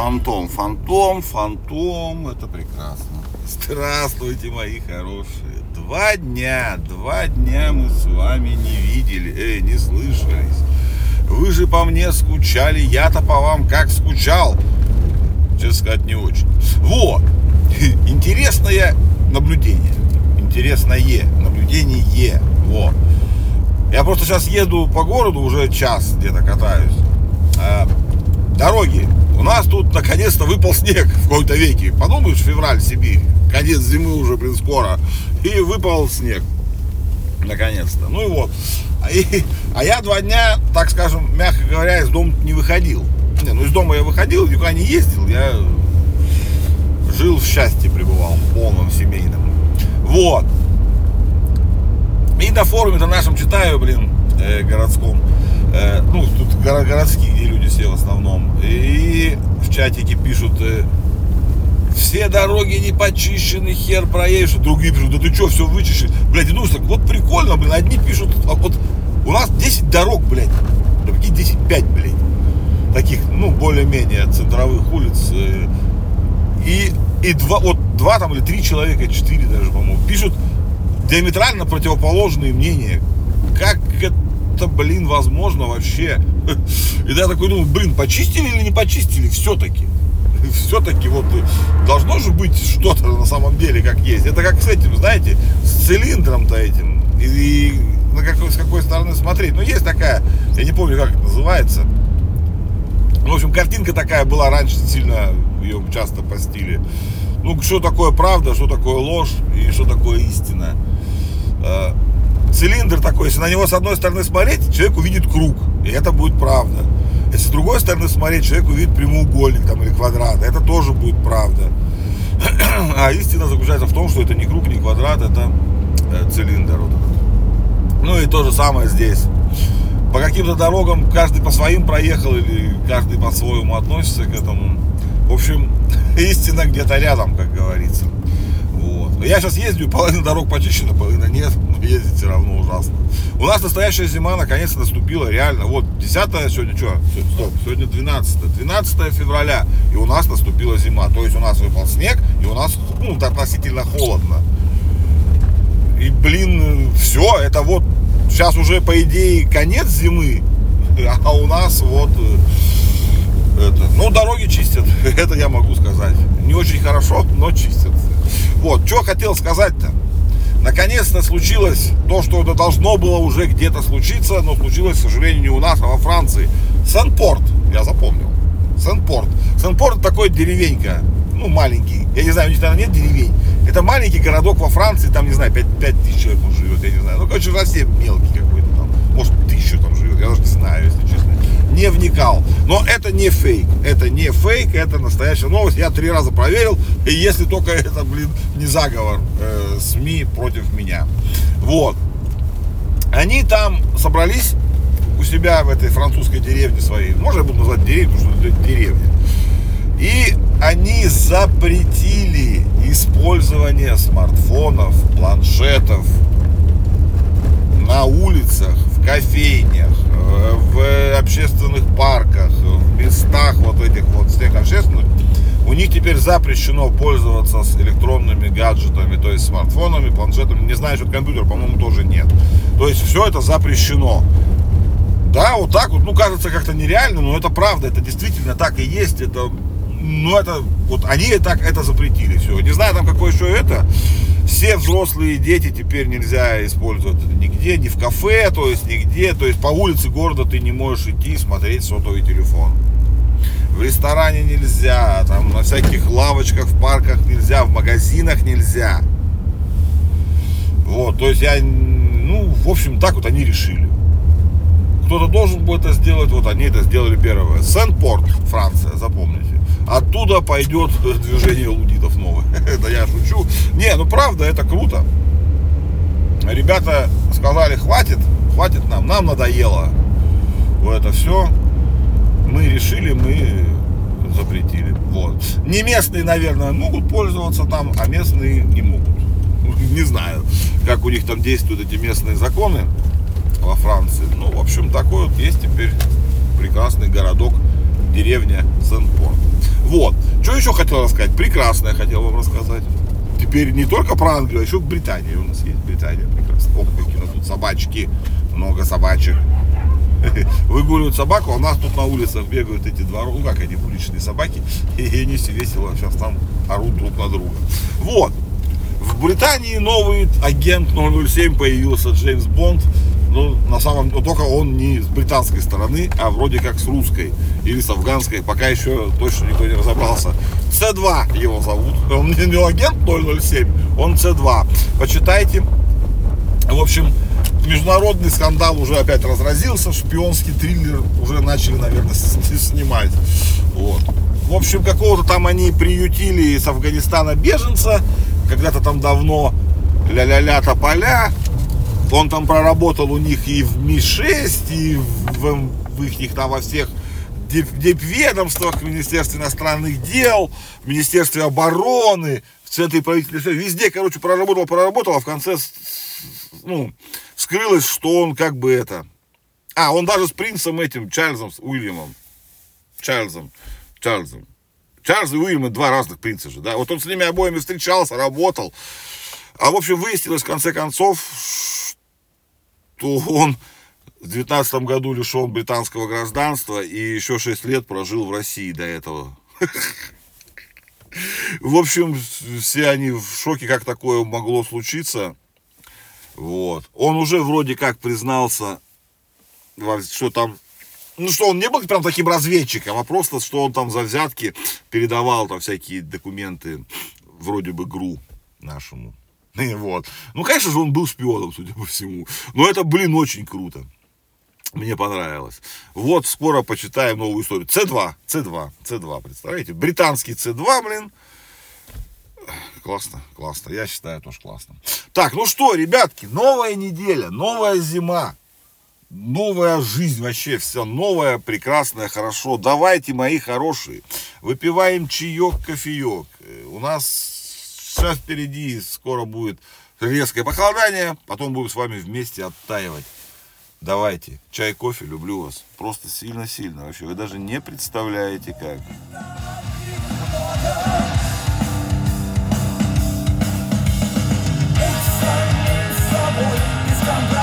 фантом, фантом, фантом, это прекрасно. Здравствуйте, мои хорошие. Два дня, два дня мы с вами не видели, э, не слышались. Вы же по мне скучали, я-то по вам как скучал. Честно сказать, не очень. Вот, интересное наблюдение. Интересное наблюдение. Вот. Я просто сейчас еду по городу, уже час где-то катаюсь. А, дороги. У нас тут наконец-то выпал снег в какой-то веке. Подумаешь, февраль, Сибирь. Конец зимы уже, блин, скоро. И выпал снег. Наконец-то. Ну и вот. А, и, а я два дня, так скажем, мягко говоря, из дома не выходил. Не, ну из дома я выходил, никуда не ездил. Я жил в счастье, пребывал, полном семейном. Вот. И на форуме-то нашем читаю, блин, э, городском. Э, ну, тут горо- городские, где люди все в основном. И в чатике пишут, э, все дороги не почищены, хер проедешь. Другие пишут, да ты что, все вычищи. Блядь, ну так вот прикольно, блин, одни пишут, а вот у нас 10 дорог, блядь. Да какие 10, 5, блядь. Таких, ну, более-менее центровых улиц. Э, и, и два, вот два там или три человека, четыре даже, по-моему, пишут диаметрально противоположные мнения. Как это, блин, возможно вообще? И я такой думаю, блин, почистили или не почистили все-таки? Все-таки вот должно же быть что-то на самом деле, как есть. Это как с этим, знаете, с цилиндром-то этим. И, и на какой, с какой стороны смотреть. Ну, есть такая, я не помню, как это называется. В общем, картинка такая была раньше, сильно ее часто постили. Ну, что такое правда, что такое ложь и что такое истина. Цилиндр такой, если на него с одной стороны смотреть, человек увидит круг, и это будет правда. Если с другой стороны смотреть, человек увидит прямоугольник там, или квадрат, это тоже будет правда. А истина заключается в том, что это не круг, не квадрат, это э, цилиндр. Вот этот. Ну и то же самое здесь. По каким-то дорогам каждый по своим проехал или каждый по-своему относится к этому. В общем, истина где-то рядом, как говорится. Я сейчас ездю, половина дорог почищена, половина нет, но ездить все равно ужасно. У нас настоящая зима наконец наступила, реально. Вот 10 сегодня что? Стоп, сегодня 12 12 февраля, и у нас наступила зима. То есть у нас выпал снег, и у нас ну, относительно холодно. И, блин, все, это вот сейчас уже, по идее, конец зимы, а у нас вот это, ну, дороги чистят, это я могу сказать. Не очень хорошо, но чистят. Вот, что хотел сказать-то. Наконец-то случилось то, что это должно было уже где-то случиться, но случилось, к сожалению, не у нас, а во Франции. Сен-Порт, я запомнил. Сен-Порт. Сен-Порт такой деревенька, ну, маленький. Я не знаю, у них там нет деревень. Это маленький городок во Франции, там, не знаю, 5, 5 тысяч человек он живет, я не знаю. Ну, короче, совсем мелкий какой-то там. Может, тысячу там живет, я даже не знаю, если честно. Не вникал. Но это не фейк. Это не фейк, это настоящая новость. Я три раза проверил. И если только это, блин, не заговор э, СМИ против меня. Вот. Они там собрались у себя в этой французской деревне своей. Можно я буду назвать деревню, потому что это деревня. И они запретили использование смартфонов, планшетов на улицах, в кофейнях, в общественных парках, в местах вот этих вот всех общественных. У них теперь запрещено пользоваться с электронными гаджетами, то есть смартфонами, планшетами. Не знаю, что компьютер, по-моему, тоже нет. То есть все это запрещено. Да, вот так вот, ну, кажется как-то нереально, но это правда, это действительно так и есть, это ну это, вот они так это запретили все. Не знаю там какое еще это. Все взрослые дети теперь нельзя использовать нигде, ни в кафе, то есть нигде. То есть по улице города ты не можешь идти и смотреть сотовый телефон. В ресторане нельзя, там на всяких лавочках, в парках нельзя, в магазинах нельзя. Вот, то есть я, ну, в общем, так вот они решили. Кто-то должен был это сделать, вот они это сделали первое. Сен-Порт, Франция, запомните. Оттуда пойдет движение лудитов новое. Это я шучу. Не, ну правда, это круто. Ребята сказали, хватит, хватит нам, нам надоело. Вот это все. Мы решили, мы запретили. Вот. Не местные, наверное, могут пользоваться там, а местные не могут. Не знаю, как у них там действуют эти местные законы во Франции. Ну, в общем, такой вот есть теперь прекрасный городок деревня Сент-Порт. Вот. Что еще хотел рассказать? Прекрасное хотел вам рассказать. Теперь не только про Англию, а еще в Британии у нас есть Британия. Прекрасно. Ох, какие тут собачки. Много собачек. выгуливают собаку, а у нас тут на улицах бегают эти дворы, ну как они, уличные собаки, и они все весело сейчас там орут друг на друга. Вот. В Британии новый агент 007 появился, Джеймс Бонд. Ну, на самом деле, только он не с британской стороны, а вроде как с русской или с афганской. Пока еще точно никто не разобрался. С2 его зовут. Он не агент 007, он С2. Почитайте. В общем, международный скандал уже опять разразился, шпионский триллер уже начали, наверное, снимать. Вот. В общем, какого-то там они приютили из Афганистана беженца, когда-то там давно ля-ля-ля тополя. Он там проработал у них и в Ми-6, и в, в их там во всех депведомствах, в Министерстве иностранных дел, в Министерстве обороны, в Центре правительства, везде, короче, проработал, проработал, а в конце ну, скрылось, что он как бы это... А, он даже с принцем этим, Чарльзом, с Уильямом. Чарльзом, Чарльзом. Чарльз и Уильям два разных принца же, да. Вот он с ними обоими встречался, работал. А, в общем, выяснилось, в конце концов, что он в 19 году лишен британского гражданства и еще 6 лет прожил в России до этого. В общем, все они в шоке, как такое могло случиться. Вот. Он уже вроде как признался, что там ну что, он не был прям таким разведчиком, а просто, что он там за взятки передавал там всякие документы вроде бы ГРУ нашему. Вот. Ну, конечно же, он был шпионом, судя по всему. Но это, блин, очень круто. Мне понравилось. Вот, скоро почитаем новую историю. С2, С2, С2, представляете? Британский С2, блин, Классно, классно. Я считаю, тоже классно. Так, ну что, ребятки, новая неделя, новая зима, новая жизнь вообще, все новое, прекрасное, хорошо. Давайте, мои хорошие, выпиваем чаек, кофеек. У нас сейчас впереди скоро будет резкое похолодание, потом будем с вами вместе оттаивать. Давайте, чай, кофе, люблю вас. Просто сильно-сильно вообще. Вы даже не представляете как. It's,